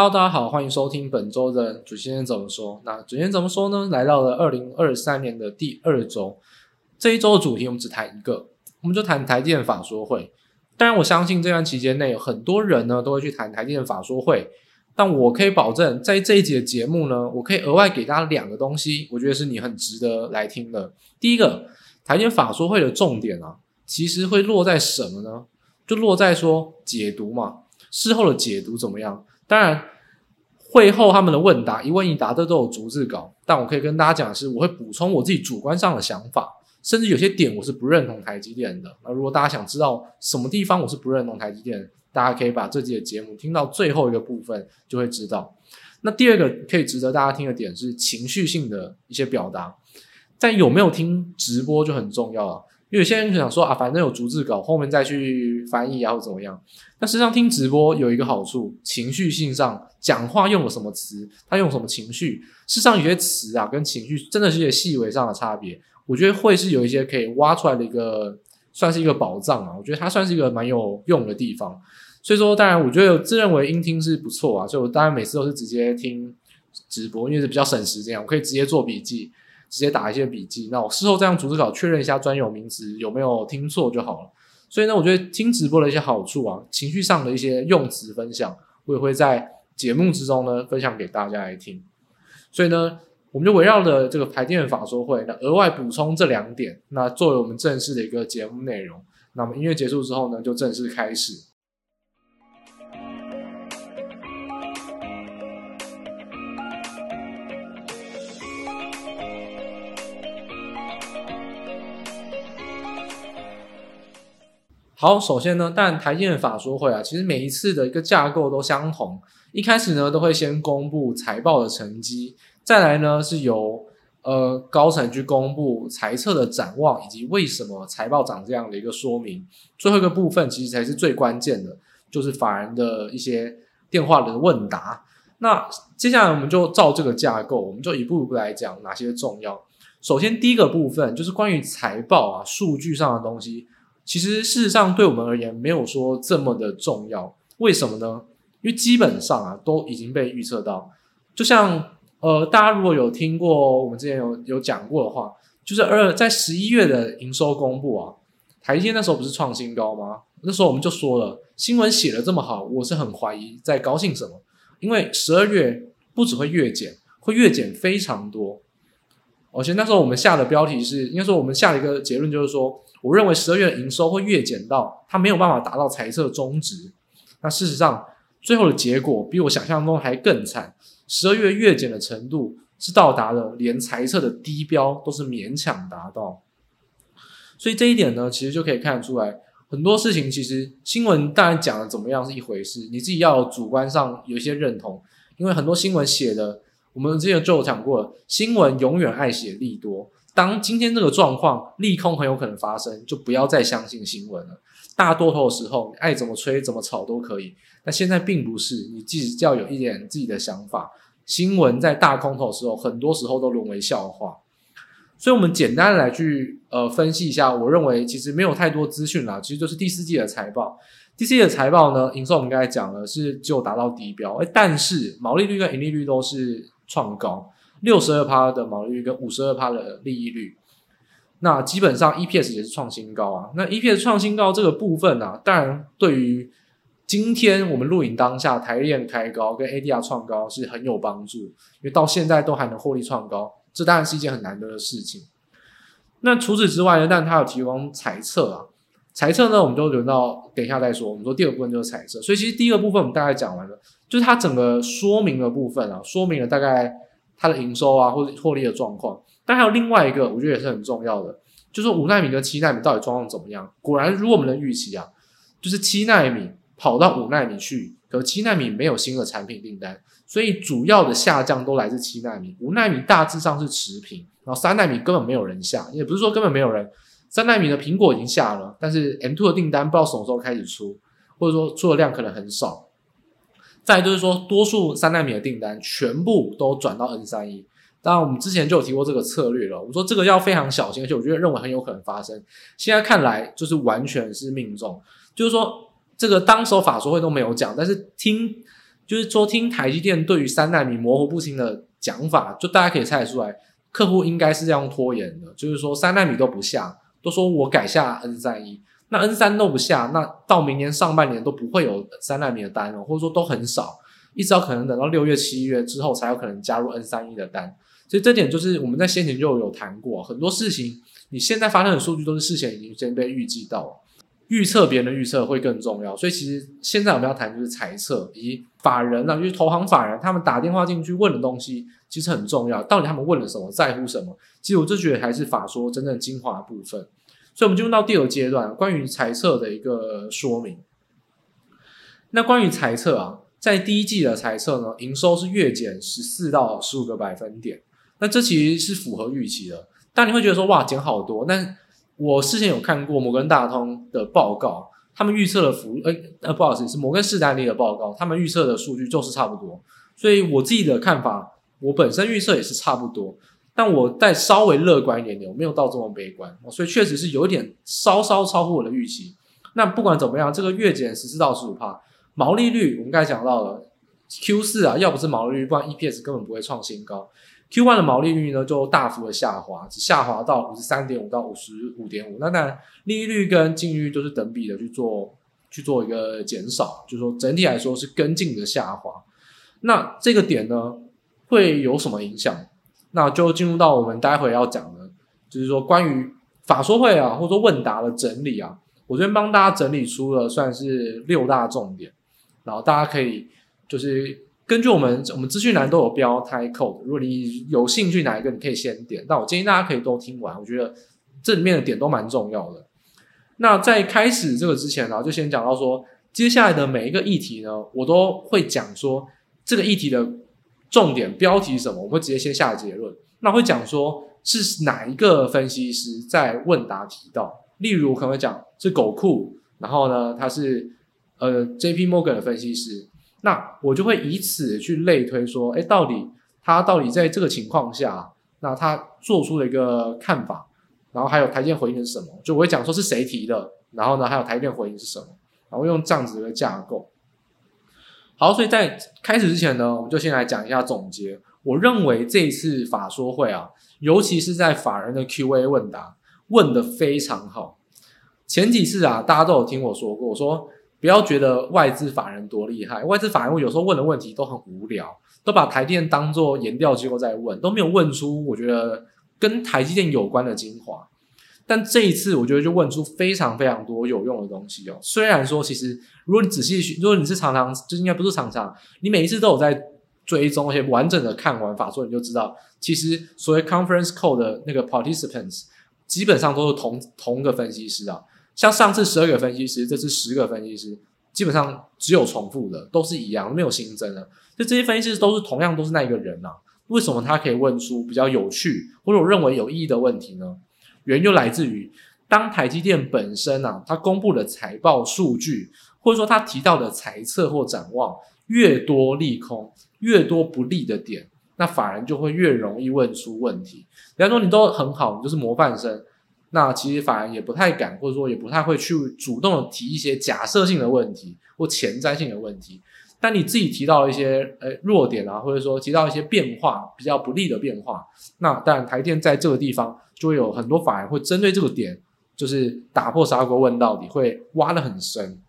Hello，大家好，欢迎收听本周的主先生怎么说。那主先生怎么说呢？来到了二零二三年的第二周，这一周的主题我们只谈一个，我们就谈台电法说会。当然，我相信这段期间内有很多人呢都会去谈台电法说会，但我可以保证，在这一集的节目呢，我可以额外给大家两个东西，我觉得是你很值得来听的。第一个，台电法说会的重点啊，其实会落在什么呢？就落在说解读嘛，事后的解读怎么样？当然，会后他们的问答一问一答这都有逐字稿，但我可以跟大家讲的是，我会补充我自己主观上的想法，甚至有些点我是不认同台积电的。那如果大家想知道什么地方我是不认同台积电，大家可以把这集的节目听到最后一个部分，就会知道。那第二个可以值得大家听的点是情绪性的一些表达，在有没有听直播就很重要了。因为有些人就想说啊，反正有逐字稿，后面再去翻译啊，或怎么样。那实际上听直播有一个好处，情绪性上讲话用了什么词，他用什么情绪，事实上有些词啊跟情绪真的是一些细微上的差别。我觉得会是有一些可以挖出来的一个，算是一个宝藏啊。我觉得它算是一个蛮有用的地方。所以说，当然我觉得自认为音听是不错啊，所以我当然每次都是直接听直播，因为是比较省时间，我可以直接做笔记。直接打一些笔记，那我事后再用逐字稿确认一下专有名词有没有听错就好了。所以呢，我觉得听直播的一些好处啊，情绪上的一些用词分享，我也会在节目之中呢分享给大家来听。所以呢，我们就围绕着这个排练法说会，那额外补充这两点，那作为我们正式的一个节目内容。那么音乐结束之后呢，就正式开始。好，首先呢，但台积电法说会啊，其实每一次的一个架构都相同。一开始呢，都会先公布财报的成绩，再来呢是由呃高层去公布财测的展望，以及为什么财报长这样的一个说明。最后一个部分其实才是最关键的，就是法人的一些电话的问答。那接下来我们就照这个架构，我们就一步一步来讲哪些重要。首先第一个部分就是关于财报啊数据上的东西。其实事实上，对我们而言，没有说这么的重要。为什么呢？因为基本上啊，都已经被预测到。就像呃，大家如果有听过我们之前有有讲过的话，就是二在十一月的营收公布啊，台积电那时候不是创新高吗？那时候我们就说了，新闻写的这么好，我是很怀疑在高兴什么。因为十二月不只会月减，会月减非常多。而且那时候我们下的标题是，应该说我们下了一个结论就是说。我认为十二月的营收会月减到，它没有办法达到财测中值。那事实上，最后的结果比我想象中还更惨。十二月月减的程度是到达了连财测的低标都是勉强达到。所以这一点呢，其实就可以看得出来，很多事情其实新闻当然讲的怎么样是一回事，你自己要主观上有一些认同。因为很多新闻写的，我们之前就有讲过，新闻永远爱写利多。当今天这个状况利空很有可能发生，就不要再相信新闻了。大多头的时候，你爱怎么吹怎么炒都可以。但现在并不是，你自己要有一点自己的想法。新闻在大空头的时候，很多时候都沦为笑话。所以，我们简单来去呃分析一下。我认为其实没有太多资讯啦，其实就是第四季的财报。第四季的财报呢，营收我们刚才讲了是就达到低标，诶，但是毛利率跟盈利率都是创高。六十二趴的毛利率跟五十二趴的利益率，那基本上 EPS 也是创新高啊。那 EPS 创新高这个部分啊，当然对于今天我们录影当下台积电开高跟 ADR 创高是很有帮助，因为到现在都还能获利创高，这当然是一件很难得的事情。那除此之外呢，但它有提供财测啊，财测呢我们就轮到等一下再说。我们说第二部分就是财测，所以其实第一个部分我们大概讲完了，就是它整个说明的部分啊，说明了大概。它的营收啊，或者获利的状况，但还有另外一个，我觉得也是很重要的，就是五纳米跟七纳米到底状况怎么样？果然如我们的预期啊，就是七纳米跑到五纳米去，可七纳米没有新的产品订单，所以主要的下降都来自七纳米，五纳米大致上是持平，然后三纳米根本没有人下，也不是说根本没有人，三纳米的苹果已经下了，但是 M2 的订单不知道什么时候开始出，或者说出的量可能很少。再就是说，多数三奈米的订单全部都转到 N 三一。当然，我们之前就有提过这个策略了。我们说这个要非常小心，而且我觉得认为很有可能发生。现在看来就是完全是命中，就是说这个当时法说会都没有讲，但是听就是说听台积电对于三奈米模糊不清的讲法，就大家可以猜得出来，客户应该是这样拖延的，就是说三奈米都不下，都说我改下 N 三一，那 N 三都不下，那到明年上半年都不会有三纳米的单了，或者说都很少，一直到可能等到六月七月之后才有可能加入 N 三一的单。所以这点就是我们在先前就有谈过，很多事情你现在发生的数据都是事前已经先被预计到了，预测别人的预测会更重要。所以其实现在我们要谈就是猜测，以法人啊，就是投行法人他们打电话进去问的东西其实很重要。到底他们问了什么，在乎什么？其实我就觉得还是法说真正精华部分。所以我们进入到第二阶段，关于财测的一个说明。那关于财测啊，在第一季的财测呢，营收是月减十四到十五个百分点。那这其实是符合预期的，但你会觉得说哇减好多。但我事先有看过摩根大通的报告，他们预测的幅呃呃不好意思是摩根士丹利的报告，他们预测的数据就是差不多。所以我自己的看法，我本身预测也是差不多，但我再稍微乐观一点点，我没有到这么悲观。所以确实是有点稍稍超乎我的预期。那不管怎么样，这个月减十四到十五趴，毛利率我们刚才讲到了 Q 四啊，要不是毛利率，不然 EPS 根本不会创新高。Q1 的毛利率呢，就大幅的下滑，只下滑到五十三点五到五十五点五。那当然，利率跟净利率都是等比的去做去做一个减少，就是说整体来说是跟进的下滑。那这个点呢，会有什么影响？那就进入到我们待会要讲的，就是说关于法说会啊，或者说问答的整理啊，我这边帮大家整理出了算是六大重点，然后大家可以就是。根据我们我们资讯栏都有标 title，如果你有兴趣哪一个，你可以先点。但我建议大家可以都听完，我觉得这里面的点都蛮重要的。那在开始这个之前呢，就先讲到说，接下来的每一个议题呢，我都会讲说这个议题的重点标题是什么，我会直接先下结论。那会讲说是哪一个分析师在问答提到，例如可能会讲是狗库，然后呢他是呃 JP Morgan 的分析师。那我就会以此去类推说，哎，到底他到底在这个情况下，那他做出了一个看法，然后还有台积电回应是什么？就我会讲说是谁提的，然后呢，还有台积电回应是什么？然后用这样子的架构。好，所以在开始之前呢，我们就先来讲一下总结。我认为这一次法说会啊，尤其是在法人的 Q&A 问答问得非常好。前几次啊，大家都有听我说过，我说。不要觉得外资法人多厉害，外资法人有时候问的问题都很无聊，都把台电当做研调机构在问，都没有问出我觉得跟台积电有关的精华。但这一次，我觉得就问出非常非常多有用的东西哦。虽然说，其实如果你仔细去，如果你是常常，就应该不是常常，你每一次都有在追踪，而且完整的看完法说，你就知道，其实所谓 conference call 的那个 participants 基本上都是同同个分析师啊。像上次十二个分析师，这次十个分析师，基本上只有重复的，都是一样，没有新增的。就这些分析师都是同样都是那一个人啊，为什么他可以问出比较有趣或者我认为有意义的问题呢？原因就来自于当台积电本身啊，它公布的财报数据，或者说它提到的财测或展望越多利空，越多不利的点，那法人就会越容易问出问题。比方说你都很好，你就是模范生。那其实法人也不太敢，或者说也不太会去主动的提一些假设性的问题或前瞻性的问题。但你自己提到一些呃弱点啊，或者说提到一些变化比较不利的变化，那当然台电在这个地方就会有很多法人会针对这个点，就是打破砂锅问到底，会挖得很深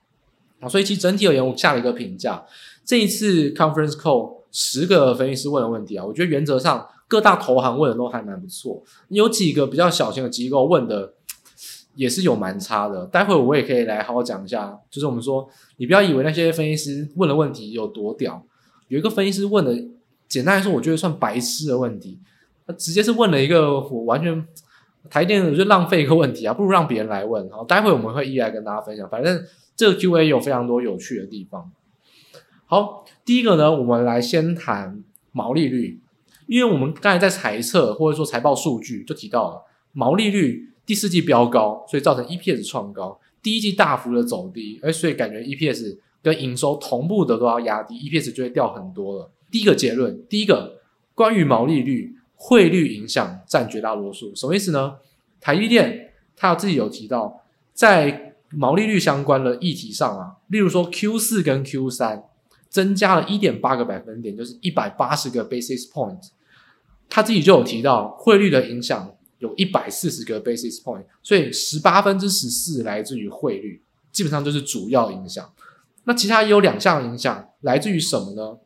啊。所以其实整体而言，我下了一个评价，这一次 conference call 十个分析师问的问题啊，我觉得原则上。各大投行问的都还蛮不错，有几个比较小型的机构问的也是有蛮差的。待会我也可以来好好讲一下，就是我们说，你不要以为那些分析师问的问题有多屌，有一个分析师问的，简单来说，我觉得算白痴的问题，他直接是问了一个我完全台电就浪费一个问题啊，不如让别人来问。好，待会我们会一一来跟大家分享，反正这个 Q&A 有非常多有趣的地方。好，第一个呢，我们来先谈毛利率。因为我们刚才在财测或者说财报数据就提到了毛利率第四季飙高，所以造成 EPS 创高，第一季大幅的走低，哎，所以感觉 EPS 跟营收同步的都要压低，EPS 就会掉很多了。第一个结论，第一个关于毛利率，汇率影响占绝大多数，什么意思呢？台积电它自己有提到，在毛利率相关的议题上啊，例如说 Q 四跟 Q 三增加了一点八个百分点，就是一百八十个 basis point。他自己就有提到汇率的影响有一百四十个 basis point，所以十八分之十四来自于汇率，基本上就是主要影响。那其他也有两项影响，来自于什么呢？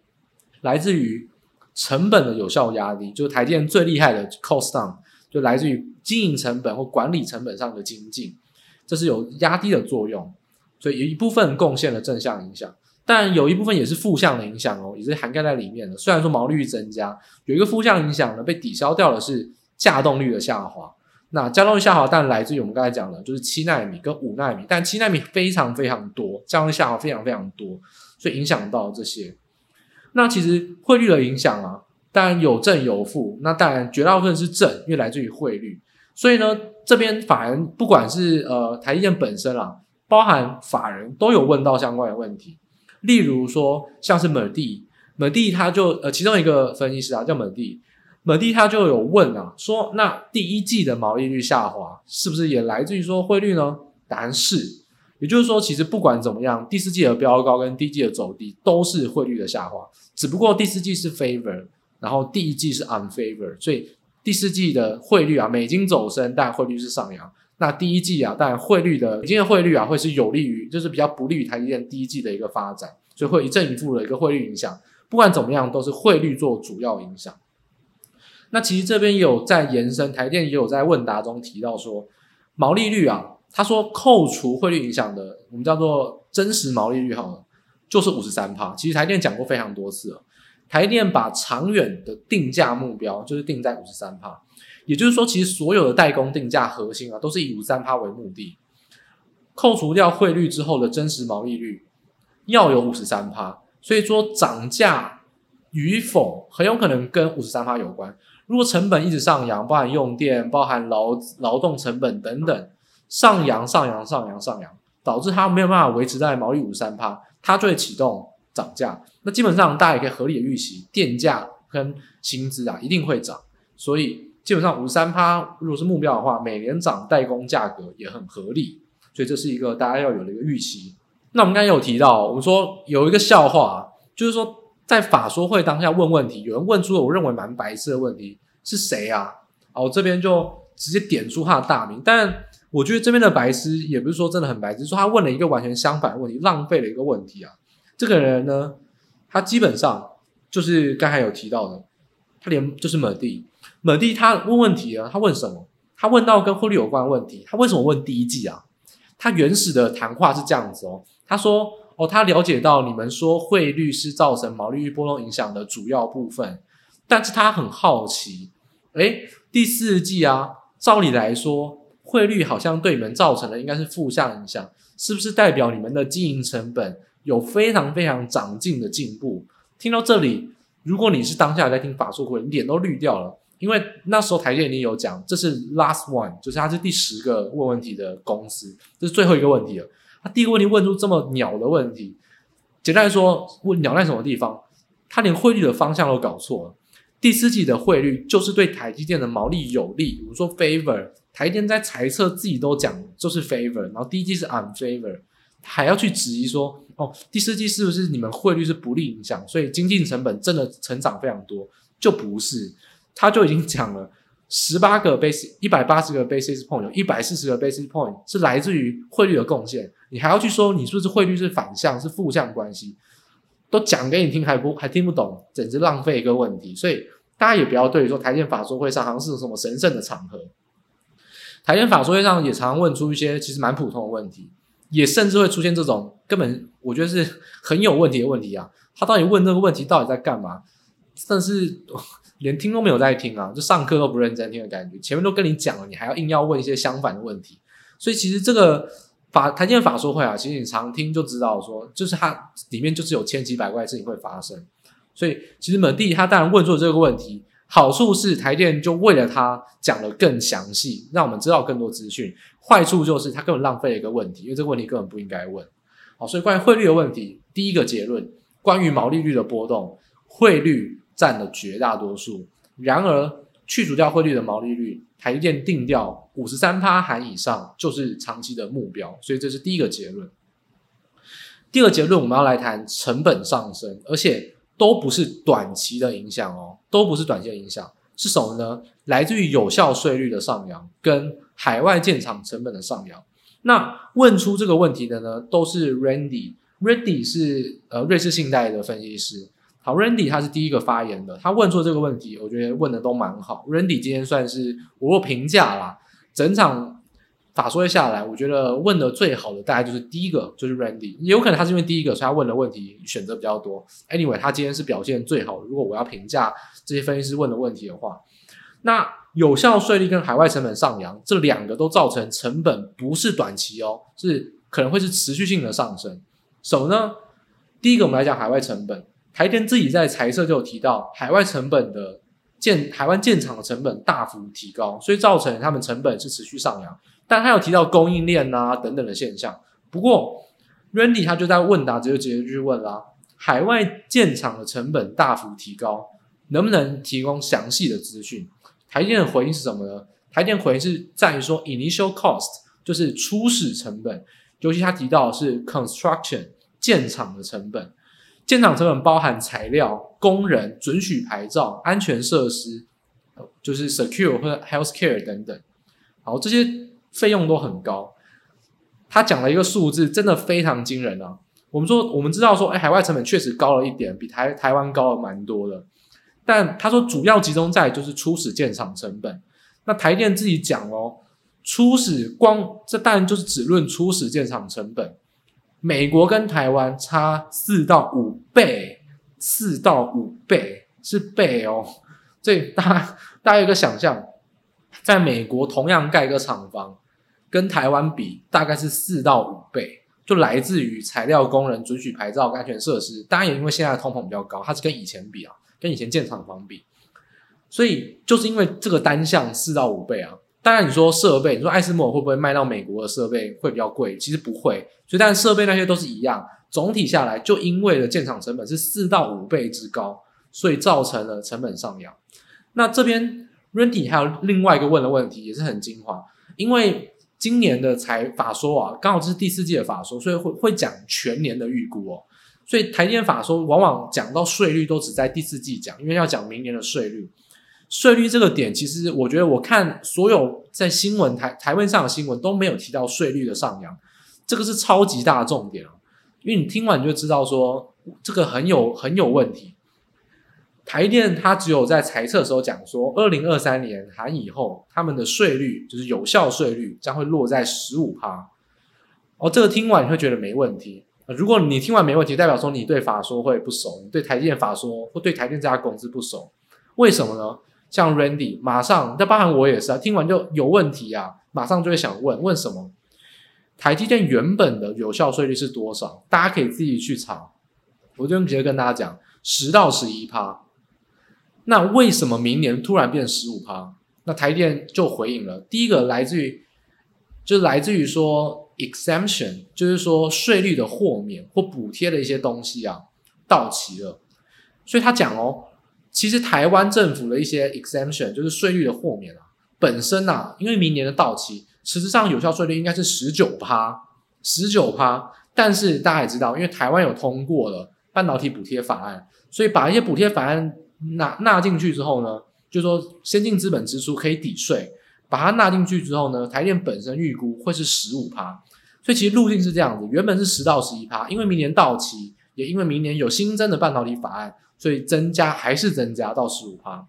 来自于成本的有效压力，就是台积电最厉害的 cost down，就来自于经营成本或管理成本上的精进，这是有压低的作用，所以有一部分贡献了正向影响。但有一部分也是负向的影响哦，也是涵盖在里面的。虽然说毛利率增加，有一个负向影响呢，被抵消掉的是稼动率的下滑。那稼动率下滑，但来自于我们刚才讲的，就是七奈米跟五奈米，但七奈米非常非常多，稼动率下滑非常非常多，所以影响到这些。那其实汇率的影响啊，当然有正有负。那当然绝大部分是正，因为来自于汇率。所以呢，这边法人不管是呃台积电本身啦，包含法人都有问到相关的问题。例如说，像是美帝，美帝他就呃，其中一个分析师啊叫美帝，美帝他就有问啊，说那第一季的毛利率下滑是不是也来自于说汇率呢？答案是，也就是说，其实不管怎么样，第四季的飙高跟第一季的走低都是汇率的下滑，只不过第四季是 favor，然后第一季是 unfavor，所以第四季的汇率啊，美金走升，但汇率是上扬。那第一季啊，当然汇率的今天的汇率啊，会是有利于，就是比较不利于台积电第一季的一个发展，所以会一正一负的一个汇率影响。不管怎么样，都是汇率做主要影响。那其实这边有在延伸，台电也有在问答中提到说，毛利率啊，他说扣除汇率影响的，我们叫做真实毛利率好了，就是五十三趴。其实台电讲过非常多次了，台电把长远的定价目标就是定在五十三趴。也就是说，其实所有的代工定价核心啊，都是以五三趴为目的，扣除掉汇率之后的真实毛利率要有五十三趴。所以说涨价与否很有可能跟五十三趴有关。如果成本一直上扬，包含用电、包含劳劳动成本等等上扬、上扬、上扬、上扬，导致它没有办法维持在毛利五三趴，它就会启动涨价。那基本上大家也可以合理的预期，电价跟薪资啊一定会涨，所以。基本上五三趴，如果是目标的话，每年涨代工价格也很合理，所以这是一个大家要有的一个预期。那我们刚才有提到，我们说有一个笑话，就是说在法说会当下问问题，有人问出了我认为蛮白痴的问题，是谁啊？我这边就直接点出他的大名。但我觉得这边的白痴也不是说真的很白痴，说他问了一个完全相反的问题，浪费了一个问题啊。这个人呢，他基本上就是刚才有提到的，他连就是美帝。美帝他问问题啊，他问什么？他问到跟汇率有关的问题。他为什么问第一季啊？他原始的谈话是这样子哦。他说：“他了解到你们说汇率是造成毛利率波动影响的主要部分，但是他很好奇，诶，第四季啊，照理来说，汇率好像对你们造成的应该是负向影响，是不是代表你们的经营成本有非常非常长进的进步？”听到这里，如果你是当下在听法说会，你脸都绿掉了。因为那时候台电已经有讲，这是 last one，就是他是第十个问问题的公司，这是最后一个问题了。他第一个问题问出这么鸟的问题，简单来说，问鸟在什么地方？他连汇率的方向都搞错了。第四季的汇率就是对台积电的毛利有利，我们说 favor，台积电在财测自己都讲就是 favor，然后第一季是 unfavor，还要去质疑说，哦，第四季是不是你们汇率是不利影响，所以经济成本真的成长非常多，就不是。他就已经讲了十八个 basis，一百八十个 basis point，有一百四十个 basis point 是来自于汇率的贡献。你还要去说你是不是汇率是反向是负向关系，都讲给你听还不还听不懂，简直浪费一个问题。所以大家也不要对于说台电法说会上好像是什么神圣的场合，台电法说会上也常常问出一些其实蛮普通的问题，也甚至会出现这种根本我觉得是很有问题的问题啊。他到底问这个问题到底在干嘛？但是。连听都没有在听啊，就上课都不认真听的感觉。前面都跟你讲了，你还要硬要问一些相反的问题。所以其实这个法台电法说会啊，其实你常听就知道说，就是它里面就是有千奇百怪的事情会发生。所以其实美帝他当然问出了这个问题，好处是台电就为了他讲得更详细，让我们知道更多资讯。坏处就是他根本浪费了一个问题，因为这个问题根本不应该问。好，所以关于汇率的问题，第一个结论，关于毛利率的波动，汇率。占了绝大多数。然而，去除掉汇率的毛利率，台积电定调五十三趴含以上就是长期的目标。所以这是第一个结论。第二结论我们要来谈成本上升，而且都不是短期的影响哦，都不是短期的影响，是什么呢？来自于有效税率的上扬跟海外建厂成本的上扬。那问出这个问题的呢，都是 Randy，Randy 是呃瑞士信贷的分析师。好，Randy 他是第一个发言的，他问出这个问题，我觉得问的都蛮好。Randy 今天算是我若评价啦，整场法说会下来，我觉得问的最好的大概就是第一个，就是 Randy。也有可能他是因为第一个，所以他问的问题选择比较多。Anyway，他今天是表现最好。如果我要评价这些分析师问的问题的话，那有效税率跟海外成本上扬，这两个都造成成本不是短期哦，是可能会是持续性的上升。什么呢？第一个，我们来讲海外成本。台电自己在财测就有提到，海外成本的建台湾建厂的成本大幅提高，所以造成他们成本是持续上扬。但他有提到供应链啊等等的现象。不过，Randy 他就在问答，直接直接去问啦：海外建厂的成本大幅提高，能不能提供详细的资讯？台电的回应是什么呢？台电回应是在于说，initial cost 就是初始成本，尤其他提到的是 construction 建厂的成本。建厂成本包含材料、工人、准许牌照、安全设施，就是 secure 或 healthcare 等等。好，这些费用都很高。他讲了一个数字，真的非常惊人啊！我们说，我们知道说，哎，海外成本确实高了一点，比台台湾高了蛮多的。但他说，主要集中在就是初始建厂成本。那台电自己讲哦，初始光这当然就是只论初始建厂成本。美国跟台湾差四到五倍，四到五倍是倍哦。所以大家大家有个想象，在美国同样盖个厂房，跟台湾比大概是四到五倍，就来自于材料、工人、准许牌照、安全设施。当然也因为现在通膨比较高，它是跟以前比啊，跟以前建厂房比，所以就是因为这个单项四到五倍啊。当然，你说设备，你说艾斯摩尔会不会卖到美国的设备会比较贵？其实不会，所以但设备那些都是一样。总体下来，就因为了建厂成本是四到五倍之高，所以造成了成本上扬。那这边 Randy 还有另外一个问的问题也是很精华，因为今年的财法说啊，刚好是第四季的法说，所以会会讲全年的预估哦。所以台电法说往往讲到税率都只在第四季讲，因为要讲明年的税率。税率这个点，其实我觉得我看所有在新闻台台面上的新闻都没有提到税率的上扬，这个是超级大的重点啊！因为你听完你就知道说这个很有很有问题。台电它只有在财测的时候讲说，二零二三年含以后，他们的税率就是有效税率将会落在十五趴。哦，这个听完你会觉得没问题。如果你听完没问题，代表说你对法说会不熟，你对台电法说或对台电这家公司不熟，为什么呢？像 Randy，马上，那包含我也是啊，听完就有问题啊，马上就会想问问什么？台积电原本的有效税率是多少？大家可以自己去查。我就直接跟大家讲，十到十一趴。那为什么明年突然变十五趴？那台电就回应了，第一个来自于，就是来自于说 exemption，就是说税率的豁免或补贴的一些东西啊到期了，所以他讲哦。其实台湾政府的一些 exemption 就是税率的豁免啊，本身啊，因为明年的到期，实质上有效税率应该是十九趴，十九趴。但是大家也知道，因为台湾有通过了半导体补贴法案，所以把一些补贴法案纳纳进去之后呢，就说先进资本支出可以抵税，把它纳进去之后呢，台电本身预估会是十五趴。所以其实路径是这样子，原本是十到十一趴，因为明年到期，也因为明年有新增的半导体法案。所以增加还是增加到十五趴，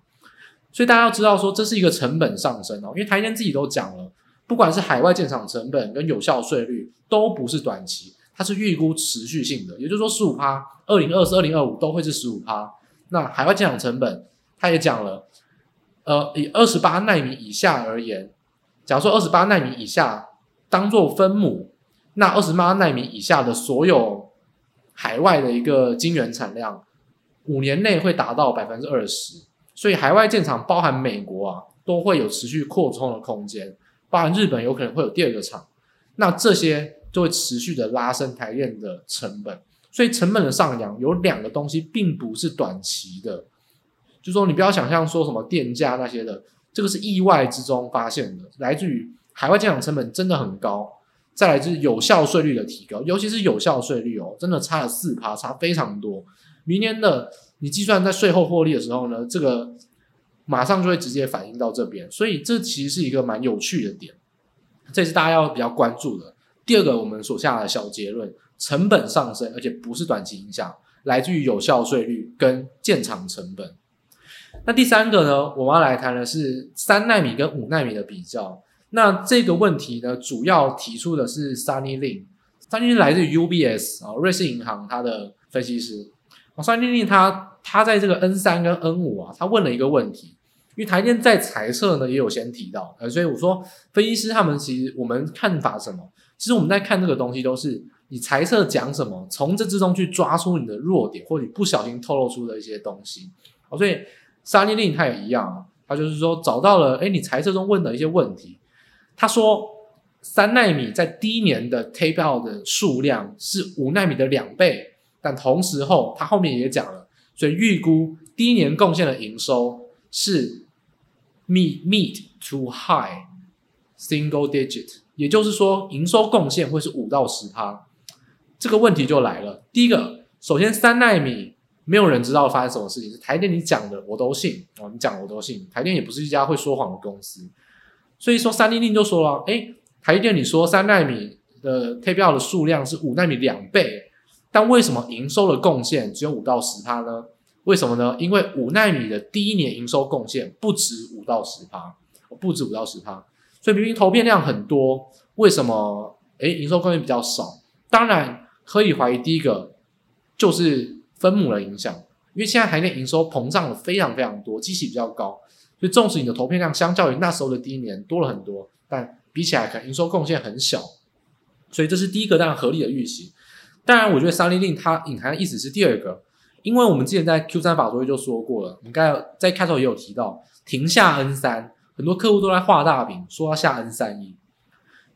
所以大家要知道说，这是一个成本上升哦，因为台电自己都讲了，不管是海外建厂成本跟有效税率都不是短期，它是预估持续性的，也就是说十五趴，二零二四、二零二五都会是十五趴。那海外建厂成本，他也讲了，呃，以二十八奈米以下而言，假如说二十八奈米以下当做分母，那二十八奈米以下的所有海外的一个晶圆产量。五年内会达到百分之二十，所以海外建厂包含美国啊，都会有持续扩充的空间，包含日本有可能会有第二个厂，那这些就会持续的拉升台电的成本，所以成本的上扬有两个东西，并不是短期的，就说你不要想象说什么电价那些的，这个是意外之中发现的，来自于海外建厂成本真的很高，再来就是有效税率的提高，尤其是有效税率哦，真的差了四趴，差非常多。明年的你计算在税后获利的时候呢，这个马上就会直接反映到这边，所以这其实是一个蛮有趣的点，这是大家要比较关注的。第二个，我们所下的小结论：成本上升，而且不是短期影响，来自于有效税率跟建厂成本。那第三个呢，我们要来谈的是三纳米跟五纳米的比较。那这个问题呢，主要提出的是 Sunny Lin，Sunny 来自于 UBS 啊，瑞士银行，他的分析师。Sunny Lin 他他在这个 N 三跟 N 五啊，他问了一个问题，因为台电在财测呢也有先提到，呃，所以我说分析师他们其实我们看法什么？其实我们在看这个东西都是你财测讲什么，从这之中去抓出你的弱点，或你不小心透露出的一些东西。哦，所以 Sunny Lin 他也一样，他就是说找到了，哎，你财测中问的一些问题。他说，三纳米在第一年的 tape out 的数量是五纳米的两倍，但同时后他后面也讲了，所以预估第一年贡献的营收是 mid mid to high single digit，也就是说营收贡献会是五到十趴。这个问题就来了，第一个，首先三纳米没有人知道发生什么事情，是台电你讲的我都信哦，你讲我都信，台电也不是一家会说谎的公司。所以说，三零零就说了，哎，台电你说三纳米的 tape out 的数量是五纳米两倍，但为什么营收的贡献只有五到十趴呢？为什么呢？因为五纳米的第一年营收贡献不止五到十趴，不止五到十趴，所以明明投片量很多，为什么哎营收贡献比较少？当然可以怀疑，第一个就是分母的影响，因为现在台内营收膨胀了非常非常多，基期比较高。所以，纵使你的投片量相较于那时候的第一年多了很多，但比起来，可能营收贡献很小。所以，这是第一个当然合理的预期。当然，我觉得三六零它隐含的意思是第二个，因为我们之前在 Q 三法说会就说过了，我们刚才在开头也有提到，停下 N 三，很多客户都在画大饼，说要下 N 三一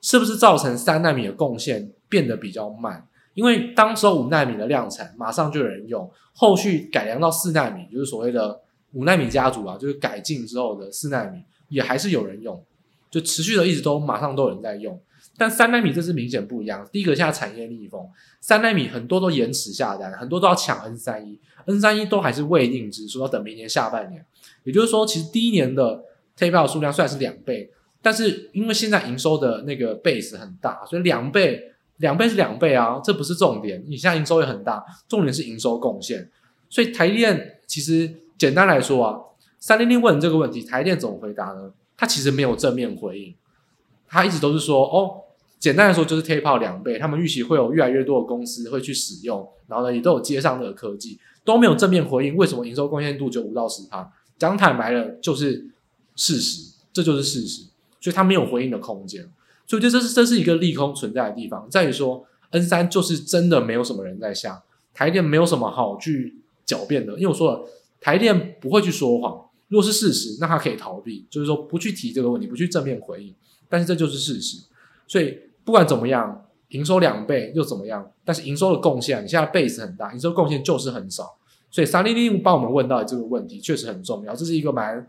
是不是造成三纳米的贡献变得比较慢？因为当时候五纳米的量产马上就有人用，后续改良到四纳米，就是所谓的。五纳米家族啊，就是改进之后的四纳米也还是有人用，就持续的一直都马上都有人在用。但三奈米这是明显不一样。第一个现在产业逆风，三奈米很多都延迟下单，很多都要抢 N 三一，N 三一都还是未定之，说要等明年下半年。也就是说，其实第一年的 tape out 数量虽然是两倍，但是因为现在营收的那个 base 很大，所以两倍两倍是两倍啊，这不是重点。你现在营收也很大，重点是营收贡献。所以台电其实。简单来说啊三零零问这个问题，台电怎么回答呢？他其实没有正面回应，他一直都是说哦，简单来说就是 tape out 两倍，他们预期会有越来越多的公司会去使用，然后呢也都有接上这个科技，都没有正面回应为什么营收贡献度就五到十趴？讲坦白了就是事实，这就是事实，所以它没有回应的空间，所以这这是这是一个利空存在的地方，在于说 N 三就是真的没有什么人在下，台电没有什么好去狡辩的，因为我说了。台电不会去说谎，如果是事实，那他可以逃避，就是说不去提这个问题，不去正面回应。但是这就是事实，所以不管怎么样，营收两倍又怎么样？但是营收的贡献，你现在 base 很大，营收贡献就是很少。所以 Sunny Lin 帮我们问到这个问题确实很重要，这是一个蛮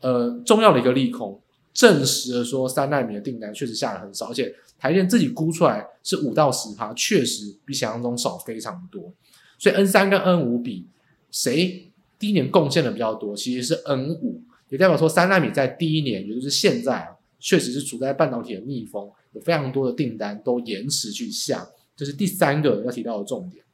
呃重要的一个利空，证实了说三纳米的订单确实下的很少，而且台电自己估出来是五到十趴，确实比想象中少非常多。所以 N 三跟 N 五比谁？第一年贡献的比较多，其实是 N 五，也代表说三纳米在第一年，也就是现在啊，确实是处在半导体的逆风，有非常多的订单都延迟去下，这是第三个要提到的重点。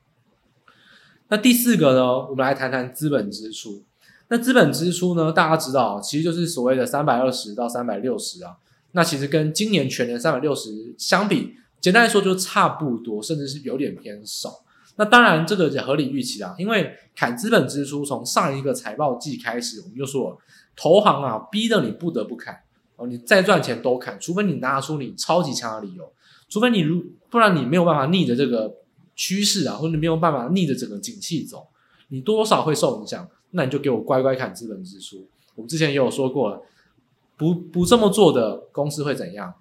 那第四个呢，我们来谈谈资本支出。那资本支出呢，大家知道，其实就是所谓的三百二十到三百六十啊。那其实跟今年全年三百六十相比，简单来说就差不多，甚至是有点偏少。那当然，这个也合理预期啦，因为砍资本支出从上一个财报季开始，我们就说，投行啊逼得你不得不砍哦，你再赚钱都砍，除非你拿出你超级强的理由，除非你如不然你没有办法逆着这个趋势啊，或者你没有办法逆着整个景气走，你多少会受影响，那你就给我乖乖砍资本支出。我们之前也有说过了，不不这么做的公司会怎样？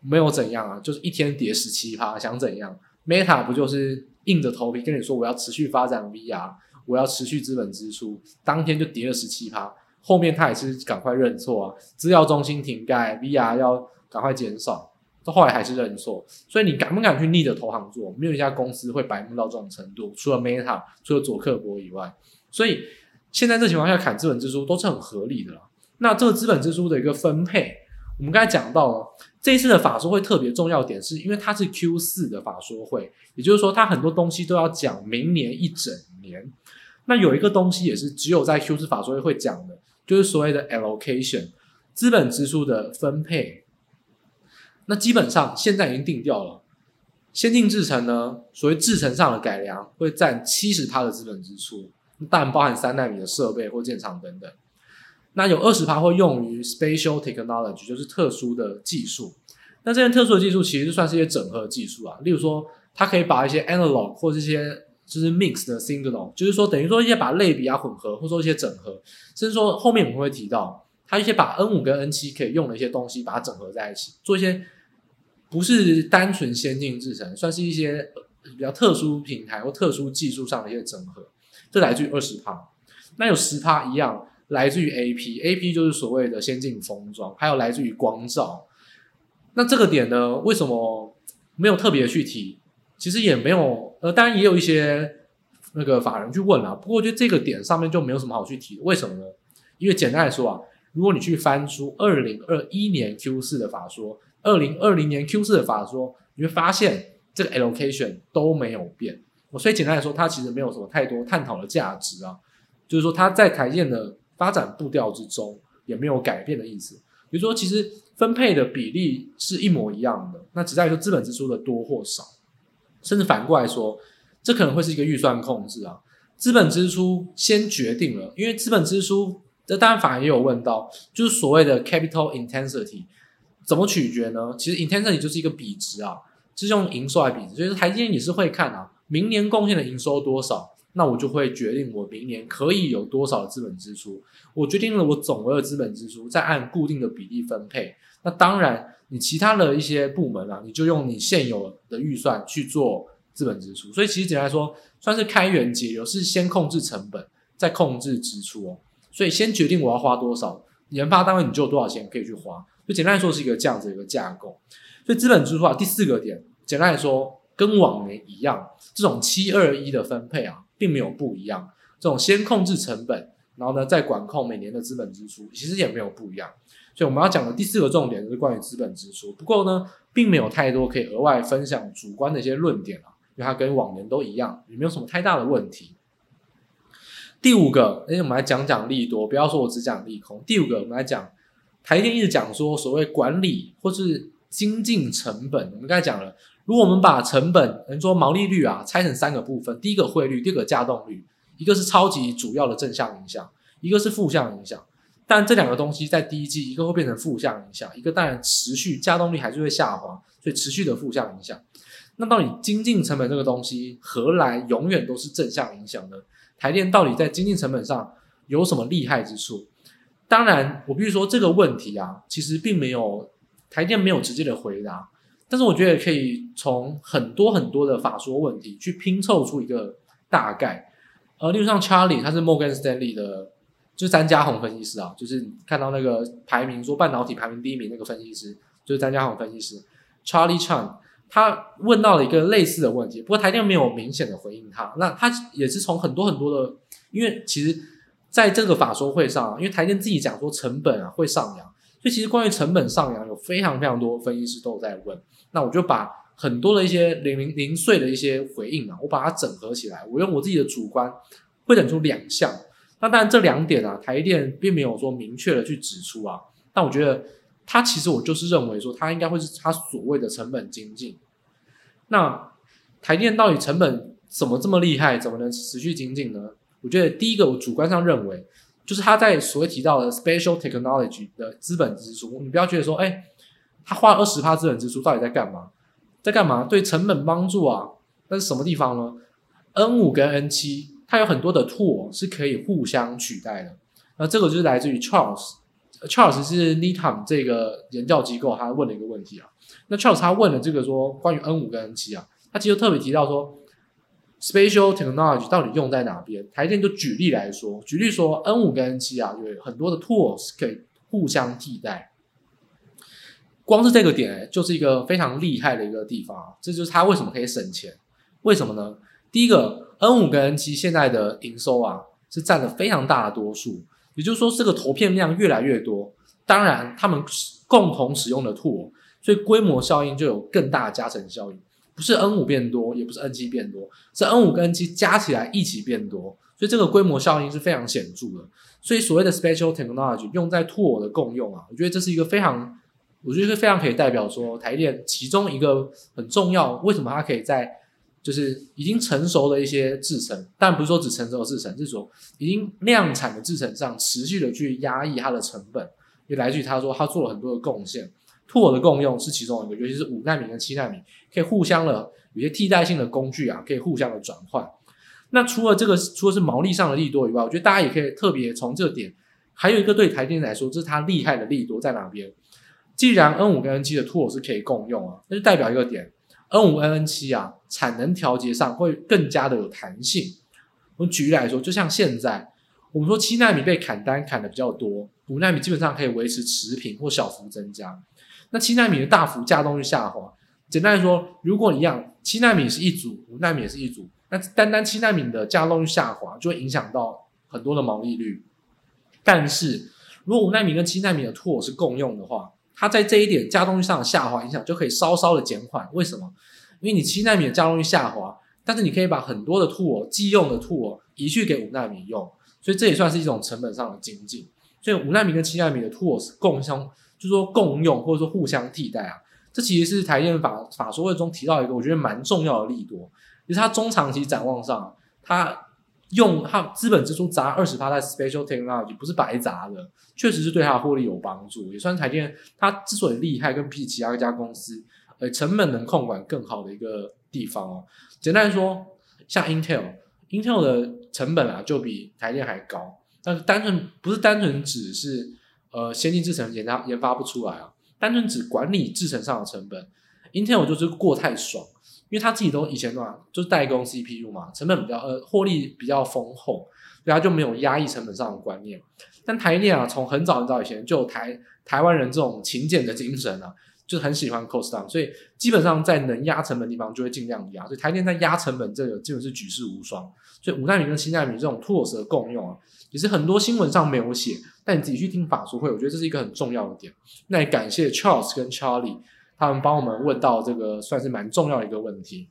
没有怎样啊，就是一天跌十七趴，想怎样？Meta 不就是？硬着头皮跟你说我要持续发展 VR，我要持续资本支出，当天就跌了十七趴。后面他也是赶快认错啊，资料中心停盖，VR 要赶快减少。到后来还是认错。所以你敢不敢去逆着投行做？没有一家公司会白目到这种程度，除了 Meta，除了佐克伯以外。所以现在这情况下砍资本支出都是很合理的了。那这个资本支出的一个分配，我们刚才讲到了，这一次的法说会特别重要点是因为它是 Q 四的法说会，也就是说它很多东西都要讲明年一整年。那有一个东西也是只有在 Q 四法说会会讲的，就是所谓的 allocation 资本支出的分配。那基本上现在已经定掉了，先进制程呢，所谓制程上的改良会占七十趴的资本支出，当然包含三纳米的设备或建厂等等。那有二十趴会用于 spatial technology，就是特殊的技术。那这些特殊的技术其实算是一些整合技术啊，例如说，它可以把一些 analog 或这些就是 mix 的 signal，就是说等于说一些把类比啊混合，或者说一些整合，甚至说后面我们会提到，它一些把 N 五跟 N 七可以用的一些东西，把它整合在一起，做一些不是单纯先进制程，算是一些比较特殊平台或特殊技术上的一些整合，这来自于二十趴。那有十趴一样。来自于 AP，AP 就是所谓的先进封装，还有来自于光罩。那这个点呢，为什么没有特别去提？其实也没有，呃，当然也有一些那个法人去问啦。不过，我觉得这个点上面就没有什么好去提的。为什么呢？因为简单来说啊，如果你去翻出二零二一年 Q 四的法说，二零二零年 Q 四的法说，你会发现这个 allocation 都没有变。我所以简单来说，它其实没有什么太多探讨的价值啊。就是说，它在台积电的。发展步调之中也没有改变的意思，比如说，其实分配的比例是一模一样的，那只在于说资本支出的多或少，甚至反过来说，这可能会是一个预算控制啊。资本支出先决定了，因为资本支出，这当然法人也有问到，就是所谓的 capital intensity 怎么取决呢？其实 intensity 就是一个比值啊，就是用营收来比值，所以台积电也是会看啊，明年贡献的营收多少。那我就会决定我明年可以有多少的资本支出。我决定了我总额的资本支出，再按固定的比例分配。那当然，你其他的一些部门啊，你就用你现有的预算去做资本支出。所以其实简单来说，算是开源节流，是先控制成本，再控制支出哦。所以先决定我要花多少，研发单位你就有多少钱可以去花。就简单来说，是一个这样子一个架构。所以资本支出啊，第四个点，简单来说，跟往年一样，这种七二一的分配啊。并没有不一样，这种先控制成本，然后呢再管控每年的资本支出，其实也没有不一样。所以我们要讲的第四个重点就是关于资本支出。不过呢，并没有太多可以额外分享主观的一些论点啊，因为它跟往年都一样，也没有什么太大的问题。第五个，哎，我们来讲讲利多，不要说我只讲利空。第五个，我们来讲台电一直讲说所谓管理或是精进成本，我们刚才讲了。如果我们把成本，能说毛利率啊，拆成三个部分，第一个汇率，第二个稼动率，一个是超级主要的正向影响，一个是负向影响。但这两个东西在第一季，一个会变成负向影响，一个当然持续加动力还是会下滑，所以持续的负向影响。那到底精进成本这个东西何来永远都是正向影响呢？台电到底在精进成本上有什么厉害之处？当然，我必须说这个问题啊，其实并没有台电没有直接的回答。但是我觉得可以从很多很多的法说问题去拼凑出一个大概，呃，例如像 Charlie，他是 Morgan Stanley 的，就是詹家宏分析师啊，就是看到那个排名说半导体排名第一名那个分析师，就是詹家宏分析师 Charlie Chan，他问到了一个类似的问题，不过台电没有明显的回应他，那他也是从很多很多的，因为其实在这个法说会上，因为台电自己讲说成本啊会上扬。所以其实关于成本上扬，有非常非常多分析师都有在问。那我就把很多的一些零零零碎的一些回应啊，我把它整合起来，我用我自己的主观会整出两项。那当然这两点啊，台电并没有说明确的去指出啊。但我觉得它其实我就是认为说，它应该会是它所谓的成本精进。那台电到底成本怎么这么厉害，怎么能持续精进呢？我觉得第一个，我主观上认为。就是他在所谓提到的 special technology 的资本支出，你不要觉得说，哎、欸，他花二十趴资本支出到底在干嘛？在干嘛？对成本帮助啊？那是什么地方呢？N 五跟 N 七，它有很多的 tool 是可以互相取代的。那这个就是来自于 Charles，Charles 是 n e t a m 这个研究机构，他问了一个问题啊。那 Charles 他问了这个说，关于 N 五跟 N 七啊，他其实特别提到说。Spatial technology 到底用在哪边？台电就举例来说，举例说 N 五跟 N 七啊，有很多的 tools 可以互相替代。光是这个点就是一个非常厉害的一个地方啊，这就是它为什么可以省钱。为什么呢？第一个，N 五跟 N 七现在的营收啊是占了非常大的多数，也就是说这个投片量越来越多，当然他们共同使用的 tool，所以规模效应就有更大的加成效应。不是 N 五变多，也不是 N 七变多，是 N 五跟 N 七加起来一起变多，所以这个规模效应是非常显著的。所以所谓的 special technology 用在 tool 的共用啊，我觉得这是一个非常，我觉得是非常可以代表说台电其中一个很重要，为什么它可以在就是已经成熟的一些制程，但不是说只成熟的制程，是说已经量产的制程上持续的去压抑它的成本，也来自于他说他做了很多的贡献。Tool 的共用是其中一个，尤其是五纳米跟七纳米，可以互相的有些替代性的工具啊，可以互相的转换。那除了这个，除了是毛利上的利多以外，我觉得大家也可以特别从这点，还有一个对台电来说，这是它厉害的利多在哪边？既然 N 五跟 N 七的 Tool 是可以共用啊，那就代表一个点，N 五 N N 七啊，产能调节上会更加的有弹性。我们举例来说，就像现在我们说七纳米被砍单砍的比较多，五纳米基本上可以维持持平或小幅增加。那七纳米的大幅价动率下滑，简单来说，如果一样，七纳米是一组，五纳米也是一组，那单单七纳米的价动率下滑，就会影响到很多的毛利率。但是如果五纳米跟七纳米的 tool 是共用的话，它在这一点加动率上的下滑影响就可以稍稍的减缓。为什么？因为你七纳米的加动率下滑，但是你可以把很多的 tool 既用的 tool 移去给五纳米用，所以这也算是一种成本上的精进。所以五纳米跟七纳米的 tool 是共相。就是说共用或者说互相替代啊，这其实是台电法法说会中提到一个我觉得蛮重要的利多，就是它中长期展望上，它用它资本支出砸二十趴在 Special Technology 不是白砸的，确实是对它的获利有帮助，也算是台电它之所以厉害跟比其他一家公司，呃，成本能控管更好的一个地方哦。简单来说，像 Intel，Intel 的成本啊就比台电还高，但是单纯不是单纯只是。呃，先进制程研发研发不出来啊，单纯指管理制程上的成本，Intel 就是过太爽，因为他自己都以前嘛，就是代工 CPU 嘛，成本比较呃，获利比较丰厚，所以他就没有压抑成本上的观念。但台电啊，从很早很早以前就有台台湾人这种勤俭的精神啊，就很喜欢 cost down，所以基本上在能压成本的地方就会尽量压，所以台电在压成本这个基本是举世无双。所以五纳米跟七纳米这种 tools 的共用啊，也是很多新闻上没有写。但你自己去听法说会，我觉得这是一个很重要的点。那也感谢 Charles 跟 Charlie 他们帮我们问到这个算是蛮重要的一个问题。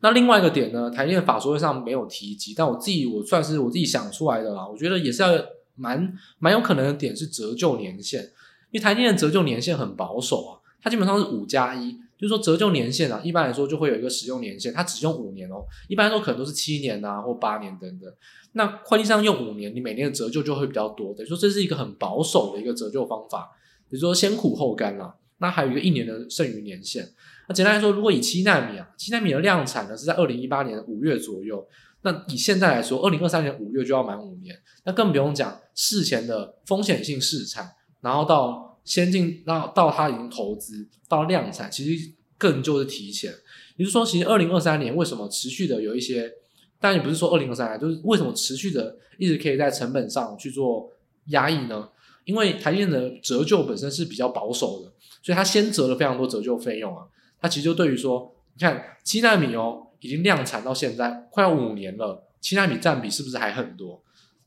那另外一个点呢，台电法说会上没有提及，但我自己我算是我自己想出来的啦。我觉得也是要蛮蛮有可能的点是折旧年限，因为台电的折旧年限很保守啊，它基本上是五加一。就是说折旧年限啊，一般来说就会有一个使用年限，它只用五年哦。一般来说可能都是七年啊或八年等等。那会计上用五年，你每年的折旧就会比较多。等于说这是一个很保守的一个折旧方法，比如说先苦后甘啦。那还有一个一年的剩余年限。那简单来说，如果以七纳米啊，七纳米的量产呢是在二零一八年五月左右。那以现在来说，二零二三年五月就要满五年。那更不用讲事前的风险性试产，然后到。先进到到它已经投资到量产，其实更就是提前。也就是说，其实二零二三年为什么持续的有一些，但也不是说二零二三年，就是为什么持续的一直可以在成本上去做压抑呢？因为台电的折旧本身是比较保守的，所以它先折了非常多折旧费用啊。它其实就对于说，你看七纳米哦，已经量产到现在快要五年了，七纳米占比是不是还很多？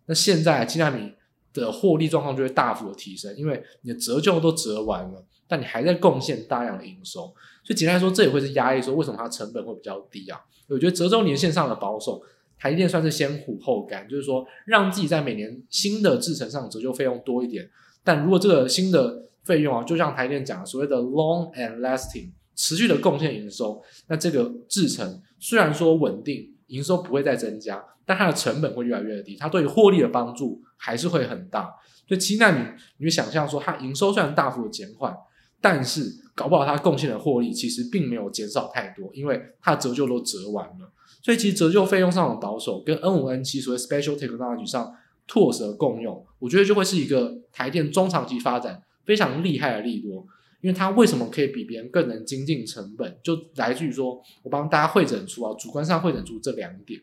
那现在七纳米。的获利状况就会大幅的提升，因为你的折旧都折完了，但你还在贡献大量的营收，所以简单来说，这也会是压抑说为什么它成本会比较低啊？我觉得折旧年限上的保守，台电算是先苦后甘，就是说让自己在每年新的制程上折旧费用多一点，但如果这个新的费用啊，就像台电讲的所谓的 long and lasting 持续的贡献营收，那这个制程虽然说稳定，营收不会再增加。但它的成本会越来越低，它对于获利的帮助还是会很大。所以七纳米，你会想象说它营收虽然大幅的减缓，但是搞不好它贡献的获利其实并没有减少太多，因为它的折旧都折完了。所以其实折旧费用上的保守，跟 N 五 N 七所谓 Special Technology 上 tools 的共用，我觉得就会是一个台电中长期发展非常厉害的利多。因为它为什么可以比别人更能精进成本，就来自于说我帮大家会诊出啊，主观上会诊出这两点。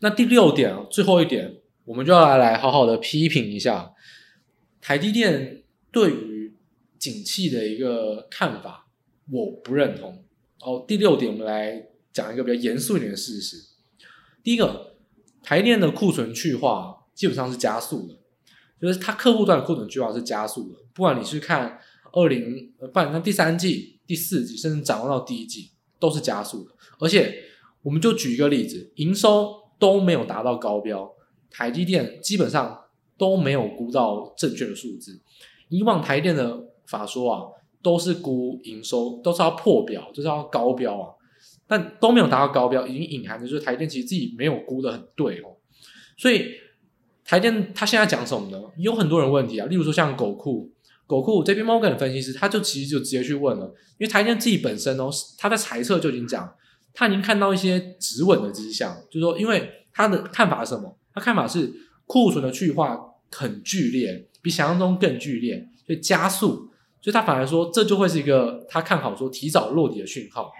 那第六点啊，最后一点，我们就要来来好好的批评一下台积电对于景气的一个看法，我不认同。哦，第六点，我们来讲一个比较严肃一点的事实。第一个，台电的库存去化基本上是加速的，就是它客户端的库存去化是加速的。不管你是看二零，不管看第三季、第四季，甚至展望到第一季，都是加速的。而且，我们就举一个例子，营收都没有达到高标，台积电基本上都没有估到正确的数字。以往台电的法说啊，都是估营收都是要破表，就是要高标啊。但都没有达到高标，已经隐含的就是台电其实自己没有估得很对哦。所以台电他现在讲什么呢？有很多人问题啊，例如说像狗库，狗库这边 Morgan 的分析师他就其实就直接去问了，因为台电自己本身哦，他在财测就已经讲，他已经看到一些止稳的迹象，就是说，因为他的看法是什么？他看法是库存的去化很剧烈，比想象中更剧烈，所以加速，所以他反而说这就会是一个他看好说提早落地的讯号。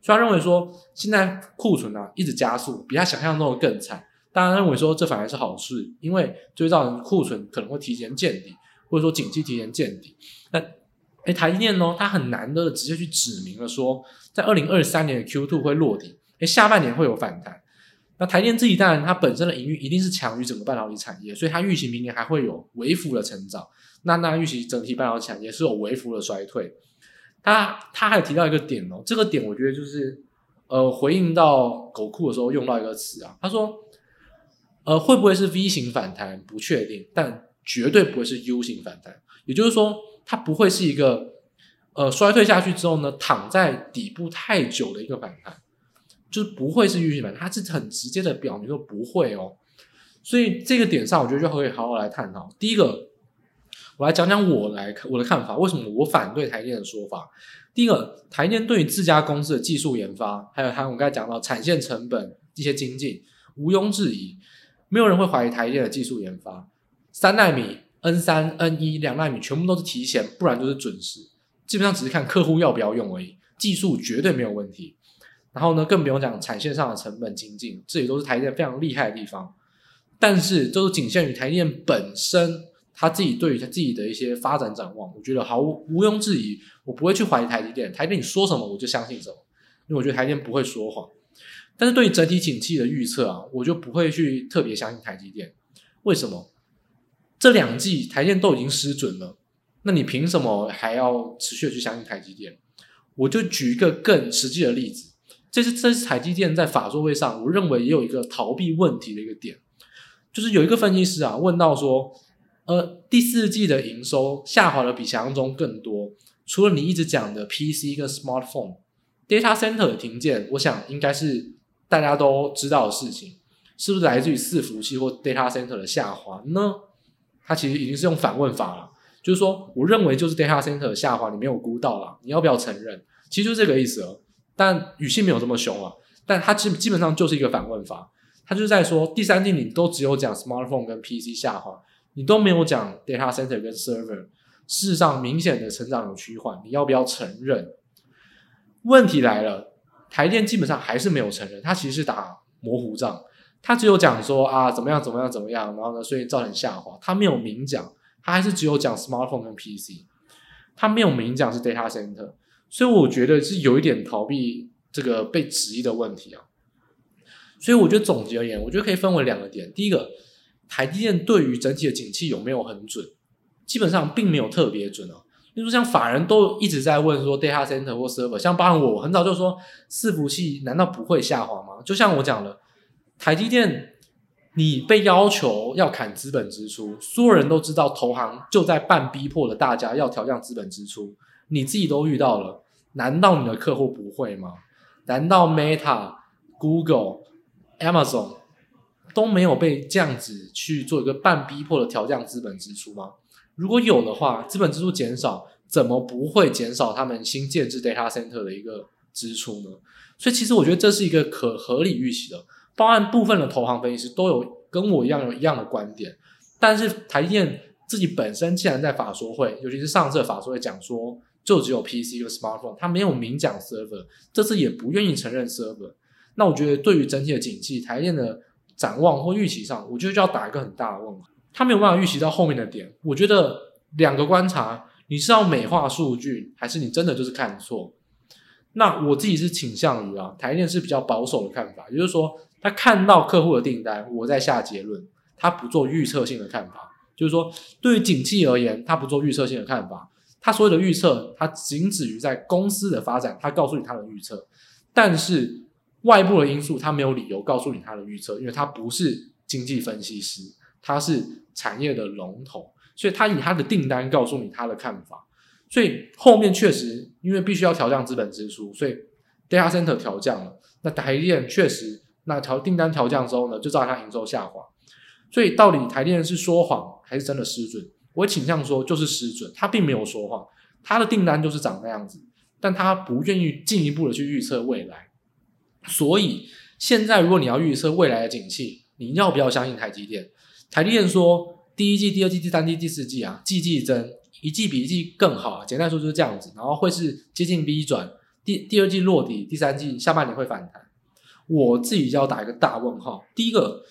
所以他认为说，现在库存啊一直加速，比他想象中的更惨。大家认为说这反而是好事，因为就会造成库存可能会提前见底，或者说景气提前见底。那诶台积电呢，它很难的直接去指明了说，在二零二三年的 Q two 会落底，诶下半年会有反弹。那台电自己当然它本身的营运一定是强于整个半导体产业，所以它预期明年还会有微幅的成长。那那预期整体半导体产业是有微幅的衰退。它它还有提到一个点哦，这个点我觉得就是，呃，回应到狗库的时候用到一个词啊，他说，呃，会不会是 V 型反弹？不确定，但绝对不会是 U 型反弹。也就是说，它不会是一个，呃，衰退下去之后呢，躺在底部太久的一个反弹，就是不会是 U 型反弹，它是很直接的表明说不会哦。所以这个点上，我觉得就可以好好来探讨。第一个。我来讲讲我来看我的看法，为什么我反对台电的说法？第一个，台电对于自家公司的技术研发，还有还有我刚才讲到产线成本一些精进，毋庸置疑，没有人会怀疑台电的技术研发。三奈米、N 三、N 一两奈米全部都是提前，不然就是准时，基本上只是看客户要不要用而已，技术绝对没有问题。然后呢，更不用讲产线上的成本精进，这也都是台电非常厉害的地方。但是，都是仅限于台电本身。他自己对于他自己的一些发展展望，我觉得毫无毋庸置疑，我不会去怀疑台积电。台积电你说什么我就相信什么，因为我觉得台积电不会说谎。但是对于整体景气的预测啊，我就不会去特别相信台积电。为什么？这两季台电都已经失准了，那你凭什么还要持续的去相信台积电？我就举一个更实际的例子，这是这是台积电在法说会上，我认为也有一个逃避问题的一个点，就是有一个分析师啊问到说。呃，第四季的营收下滑的比想象中更多。除了你一直讲的 PC 跟 Smartphone，Data Center 的停建，我想应该是大家都知道的事情。是不是来自于伺服器或 Data Center 的下滑呢？它其实已经是用反问法了，就是说，我认为就是 Data Center 的下滑，你没有估到啦，你要不要承认？其实就这个意思了，但语气没有这么凶啊。但它基基本上就是一个反问法，它就是在说第三季你都只有讲 Smartphone 跟 PC 下滑。你都没有讲 data center 跟 server，事实上明显的成长有趋缓，你要不要承认？问题来了，台电基本上还是没有承认，他其实是打模糊仗，他只有讲说啊怎么样怎么样怎么样，然后呢所以造成下滑，他没有明讲，他还是只有讲 smartphone 跟 PC，他没有明讲是 data center，所以我觉得是有一点逃避这个被质疑的问题啊，所以我觉得总结而言，我觉得可以分为两个点，第一个。台积电对于整体的景气有没有很准？基本上并没有特别准哦。例如像法人都一直在问说，data center 或 server，像包含我，我很早就说，伺服器难道不会下滑吗？就像我讲的，台积电，你被要求要砍资本支出，所有人都知道，投行就在半逼迫的大家要调降资本支出，你自己都遇到了，难道你的客户不会吗？难道 Meta、Google、Amazon？都没有被这样子去做一个半逼迫的调降资本支出吗？如果有的话，资本支出减少，怎么不会减少他们新建制 data center 的一个支出呢？所以其实我觉得这是一个可合理预期的。包含部分的投行分析师都有跟我一样有一样的观点，但是台积电自己本身既然在法说会，尤其是上次法说会讲说，就只有 PC 和 smartphone，他没有明讲 server，这次也不愿意承认 server。那我觉得对于整体的景气，台电的。展望或预期上，我觉得就要打一个很大的问号。他没有办法预习到后面的点。我觉得两个观察，你是要美化数据，还是你真的就是看错？那我自己是倾向于啊，台电是比较保守的看法，也就是说，他看到客户的订单，我在下结论，他不做预测性的看法。就是说，对于景气而言，他不做预测性的看法，他所有的预测，他仅止于在公司的发展，他告诉你他的预测，但是外部的因素，他没有理由告诉你他的预测，因为他不是经济分析师，他是产业的龙头，所以他以他的订单告诉你他的看法。所以后面确实，因为必须要调降资本支出，所以 data center 调降了。那台电确实，那调订单调降之后呢，就造成它营收下滑。所以到底台电是说谎还是真的失准？我倾向说就是失准，他并没有说谎，他的订单就是长那样子，但他不愿意进一步的去预测未来。所以现在如果你要预测未来的景气，你要不要相信台积电？台积电说第一季、第二季、第三季、第四季啊，季季增。一季比一季更好，简单说就是这样子，然后会是接近 V 转，第第二季落底，第三季下半年会反弹。我自己要打一个大问号。第一个，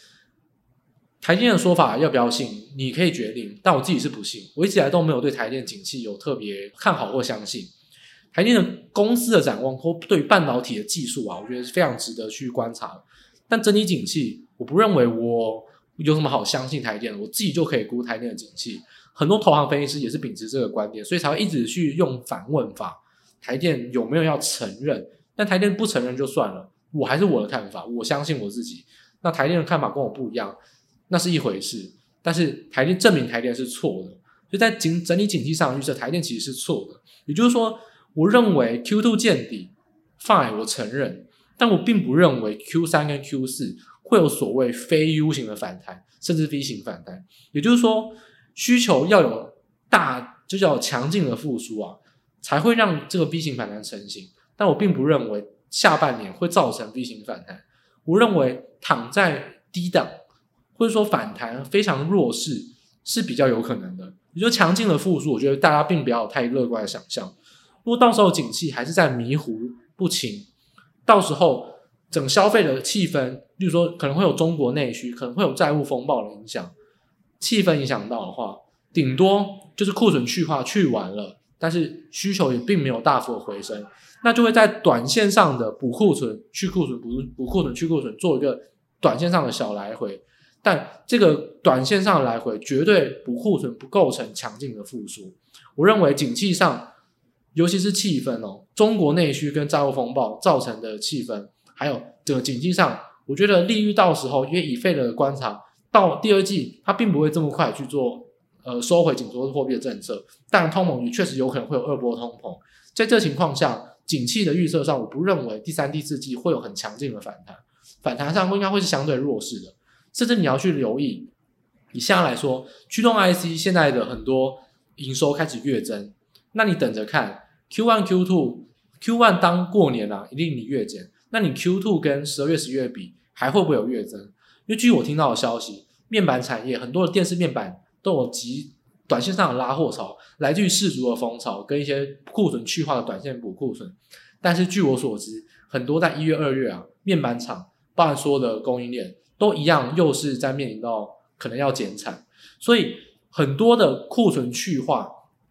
台电的说法要不要信，你可以决定，但我自己是不信。我一直以来都没有对台电景气有特别看好或相信。台电的公司的展望或对半导体的技术啊，我觉得是非常值得去观察。但整体景气，我不认为我有什么好相信台电的，我自己就可以估台电的景气。很多投行分析师也是秉持这个观点，所以才会一直去用反问法。台电有没有要承认？但台电不承认就算了，我还是我的看法，我相信我自己。那台电的看法跟我不一样，那是一回事。但是台电证明台电是错的，所以在整整体景气上预测台电其实是错的。也就是说，我认为 Q2 见底，fine，我承认，但我并不认为 Q3 跟 Q4 会有所谓非 U 型的反弹，甚至 V 型反弹。也就是说。需求要有大，就叫强劲的复苏啊，才会让这个 V 型反弹成型。但我并不认为下半年会造成 V 型反弹。我认为躺在低档或者说反弹非常弱势是比较有可能的。也就强劲的复苏，我觉得大家并不要太乐观的想象。如果到时候景气还是在迷糊不清，到时候整消费的气氛，例如说可能会有中国内需，可能会有债务风暴的影响。气氛影响到的话，顶多就是库存去化去完了，但是需求也并没有大幅的回升，那就会在短线上的补库存、去库存、补补库存、去库存做一个短线上的小来回，但这个短线上的来回绝对补库存不构成强劲的复苏。我认为景气上，尤其是气氛哦，中国内需跟债务风暴造成的气氛，还有这个景气上，我觉得利率到时候因为以费的观察。到第二季，它并不会这么快去做，呃，收回紧缩货币的政策，但通膨也确实有可能会有二波通膨。在这情况下，景气的预测上，我不认为第三、第四季会有很强劲的反弹，反弹上应该会是相对弱势的。甚至你要去留意，以现在来说，驱动 IC 现在的很多营收开始月增，那你等着看 Q1、Q2、Q1 当过年了，一定你月减，那你 Q2 跟十二月、十一月比，还会不会有月增？因为据我听到的消息，面板产业很多的电视面板都有极短线上的拉货潮，来自于世足的风潮跟一些库存去化的短线补库存。但是据我所知，很多在一月、二月啊，面板厂包含所有的供应链都一样，又是在面临到可能要减产。所以很多的库存去化，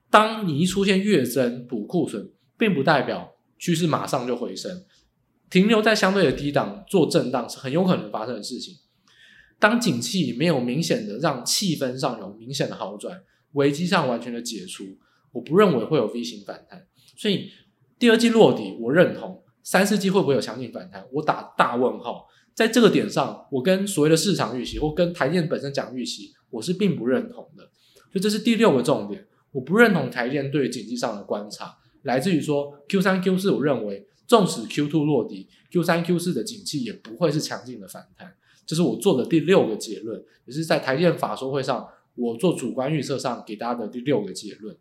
当你一出现月增补库存，并不代表趋势马上就回升，停留在相对的低档做震荡是很有可能发生的事情。当景气没有明显的让气氛上有明显的好转，危机上完全的解除，我不认为会有 V 型反弹。所以第二季落底，我认同；三四季会不会有强劲反弹，我打大问号。在这个点上，我跟所谓的市场预期或跟台电本身讲预期，我是并不认同的。所以这是第六个重点，我不认同台电对景气上的观察，来自于说 Q 三 Q 四，我认为纵使 Q two 落底，Q 三 Q 四的景气也不会是强劲的反弹。这是我做的第六个结论，也是在台电法说会上我做主观预测上给大家的第六个结论。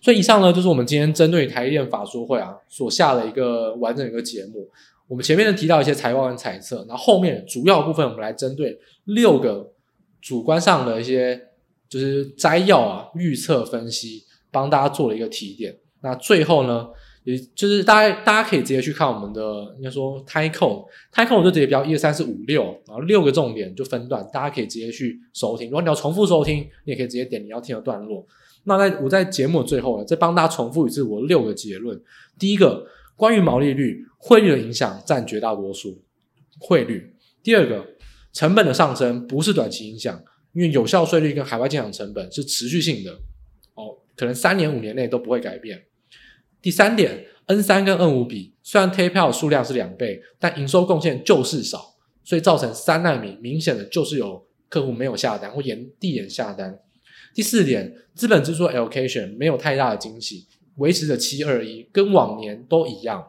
所以以上呢，就是我们今天针对台电法说会啊所下的一个完整一个节目。我们前面呢提到一些财报跟猜测，那后面主要部分我们来针对六个主观上的一些就是摘要啊预测分析，帮大家做了一个提点。那最后呢，也就是大家大家可以直接去看我们的应该说泰克泰克，我就直接标一二三四五六，然后六个重点就分段，大家可以直接去收听。如果你要重复收听，你也可以直接点你要听的段落。那在我在节目的最后呢，再帮大家重复一次我六个结论。第一个，关于毛利率，汇率的影响占绝大多数，汇率。第二个，成本的上升不是短期影响，因为有效税率跟海外建厂成本是持续性的，哦，可能三年五年内都不会改变。第三点，N 三跟 N 五比，虽然 tape out 数量是两倍，但营收贡献就是少，所以造成三纳米明显的就是有客户没有下单或延递延下单。第四点，资本支出 allocation 没有太大的惊喜，维持着七二一，跟往年都一样。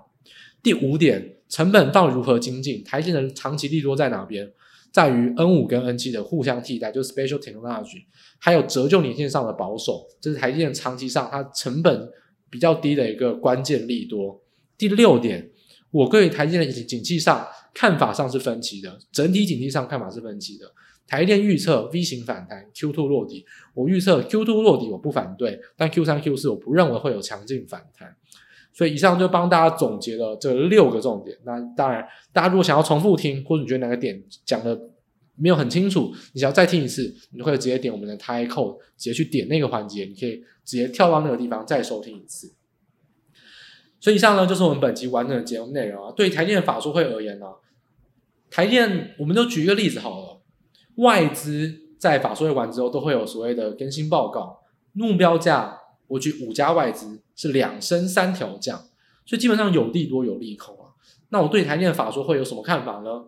第五点，成本到底如何精进？台积的长期利多在哪边？在于 N 五跟 N 七的互相替代，就是 special technology，还有折旧年限上的保守，这是台积电长期上它成本比较低的一个关键利多。第六点，我对台积电的景气上看法上是分歧的，整体景气上看法是分歧的。台电预测 V 型反弹，Q2 落底。我预测 Q2 落底，我不反对，但 Q3、Q4 我不认为会有强劲反弹。所以以上就帮大家总结了这六个重点。那当然，大家如果想要重复听，或者你觉得哪个点讲的没有很清楚，你想要再听一次，你就可以直接点我们的 Time Code，直接去点那个环节，你可以直接跳到那个地方再收听一次。所以以上呢，就是我们本期完整的节目内容啊。对台电的法说会而言呢，台电我们就举一个例子好了。外资在法说会完之后，都会有所谓的更新报告，目标价，我举五家外资是两升三调降，所以基本上有利多有利空啊。那我对台电的法说会有什么看法呢？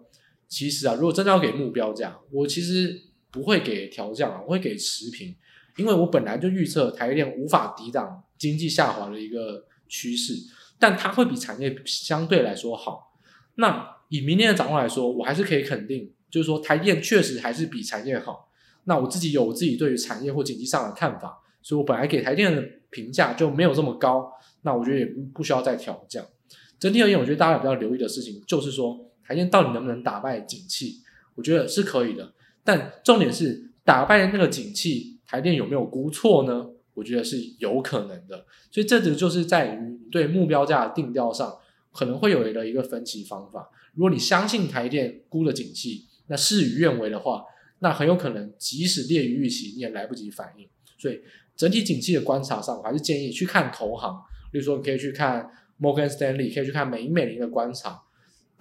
其实啊，如果真的要给目标价，我其实不会给调降啊，我会给持平，因为我本来就预测台电无法抵挡经济下滑的一个趋势，但它会比产业相对来说好。那以明年的展望来说，我还是可以肯定。就是说，台电确实还是比产业好。那我自己有我自己对于产业或经济上的看法，所以我本来给台电的评价就没有这么高。那我觉得也不不需要再调降。整体而言，我觉得大家比较留意的事情就是说，台电到底能不能打败景气？我觉得是可以的。但重点是打败那个景气，台电有没有估错呢？我觉得是有可能的。所以这个就是在于对目标价的定调上，可能会有一个一个分歧方法。如果你相信台电估的景气，那事与愿违的话，那很有可能即使劣于预期，你也来不及反应。所以整体景气的观察上，我还是建议去看投行，比如说你可以去看摩根士丹利，可以去看美银美林的观察，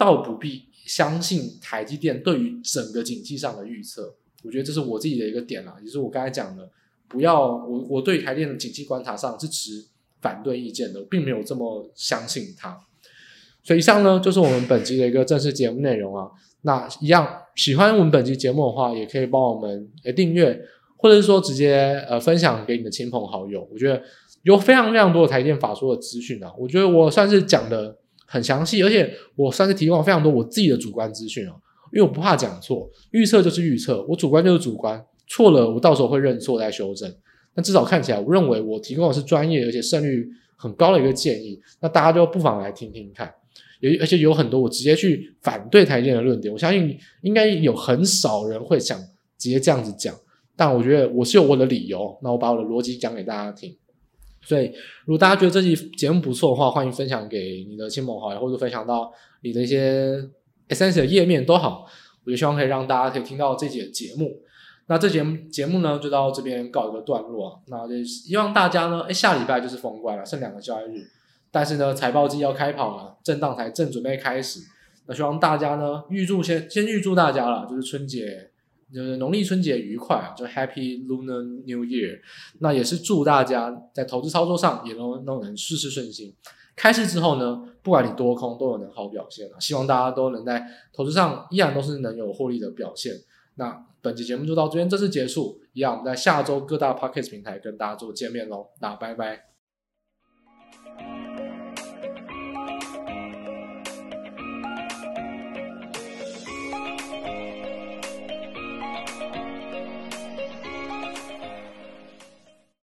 倒不必相信台积电对于整个景气上的预测。我觉得这是我自己的一个点啦，也是我刚才讲的，不要我我对台电的景气观察上是持反对意见的，并没有这么相信它。所以以上呢，就是我们本期的一个正式节目内容啊。那一样喜欢我们本期节目的话，也可以帮我们诶订阅，或者是说直接呃分享给你的亲朋好友。我觉得有非常非常多的台电法说的资讯啊，我觉得我算是讲的很详细，而且我算是提供了非常多我自己的主观资讯啊，因为我不怕讲错，预测就是预测，我主观就是主观，错了我到时候会认错再修正。那至少看起来，我认为我提供的是专业而且胜率很高的一个建议，那大家就不妨来听听看。有，而且有很多我直接去反对台电的论点，我相信应该有很少人会想直接这样子讲，但我觉得我是有我的理由，那我把我的逻辑讲给大家听。所以，如果大家觉得这期节目不错的话，欢迎分享给你的亲朋好友，或者分享到你的一些 SNS 的页面都好。我就希望可以让大家可以听到这期的节目。那这节目节目呢，就到这边告一个段落啊。那就希望大家呢，诶，下礼拜就是封关了，剩两个交易日。但是呢，财报季要开跑了，震荡才正准备开始。那希望大家呢，预祝先先预祝大家了，就是春节，就是农历春节愉快啊，就 Happy Lunar New Year。那也是祝大家在投资操作上也都都能事事顺心。开市之后呢，不管你多空都有能好表现啊。希望大家都能在投资上依然都是能有获利的表现。那本期节目就到这边正式结束，一样我们在下周各大 Pocket 平台跟大家做见面喽。那拜拜。